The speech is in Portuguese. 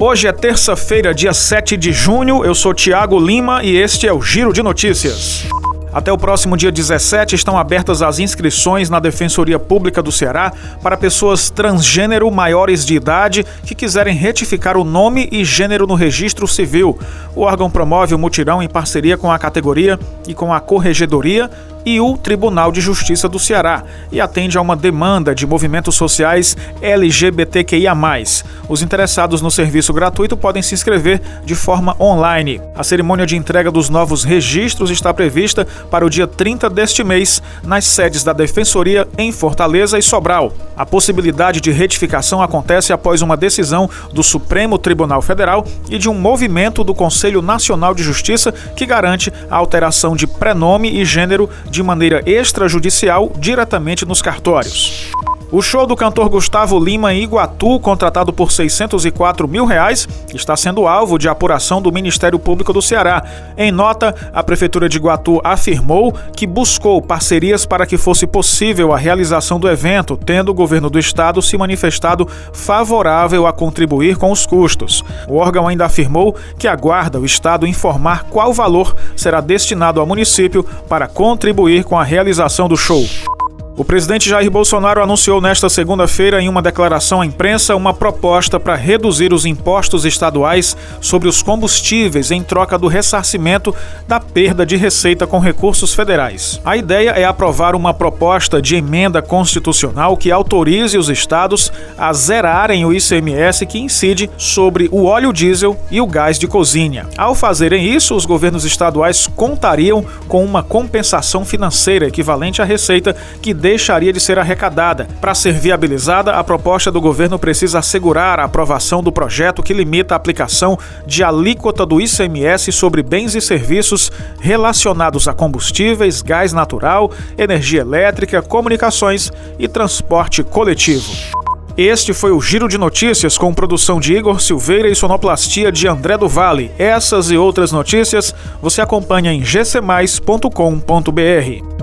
Hoje é terça-feira, dia 7 de junho. Eu sou Tiago Lima e este é o Giro de Notícias. Até o próximo dia 17 estão abertas as inscrições na Defensoria Pública do Ceará para pessoas transgênero maiores de idade que quiserem retificar o nome e gênero no registro civil. O órgão promove o mutirão em parceria com a categoria e com a Corregedoria e o Tribunal de Justiça do Ceará e atende a uma demanda de movimentos sociais LGBTQIA. Os interessados no serviço gratuito podem se inscrever de forma online. A cerimônia de entrega dos novos registros está prevista para o dia 30 deste mês nas sedes da Defensoria em Fortaleza e Sobral. A possibilidade de retificação acontece após uma decisão do Supremo Tribunal Federal e de um movimento do Conselho Nacional de Justiça que garante a alteração de prenome e gênero de maneira extrajudicial diretamente nos cartórios. O show do cantor Gustavo Lima em Iguatu, contratado por 604 mil reais, está sendo alvo de apuração do Ministério Público do Ceará. Em nota, a Prefeitura de Iguatu afirmou que buscou parcerias para que fosse possível a realização do evento, tendo o governo do estado se manifestado favorável a contribuir com os custos. O órgão ainda afirmou que aguarda o estado informar qual valor será destinado ao município para contribuir com a realização do show. O presidente Jair Bolsonaro anunciou nesta segunda-feira, em uma declaração à imprensa, uma proposta para reduzir os impostos estaduais sobre os combustíveis em troca do ressarcimento da perda de receita com recursos federais. A ideia é aprovar uma proposta de emenda constitucional que autorize os estados a zerarem o ICMS que incide sobre o óleo diesel e o gás de cozinha. Ao fazerem isso, os governos estaduais contariam com uma compensação financeira equivalente à receita que deixaria de ser arrecadada. Para ser viabilizada, a proposta do governo precisa assegurar a aprovação do projeto que limita a aplicação de alíquota do ICMS sobre bens e serviços relacionados a combustíveis, gás natural, energia elétrica, comunicações e transporte coletivo. Este foi o Giro de Notícias com produção de Igor Silveira e sonoplastia de André do Vale. Essas e outras notícias você acompanha em gcmais.com.br.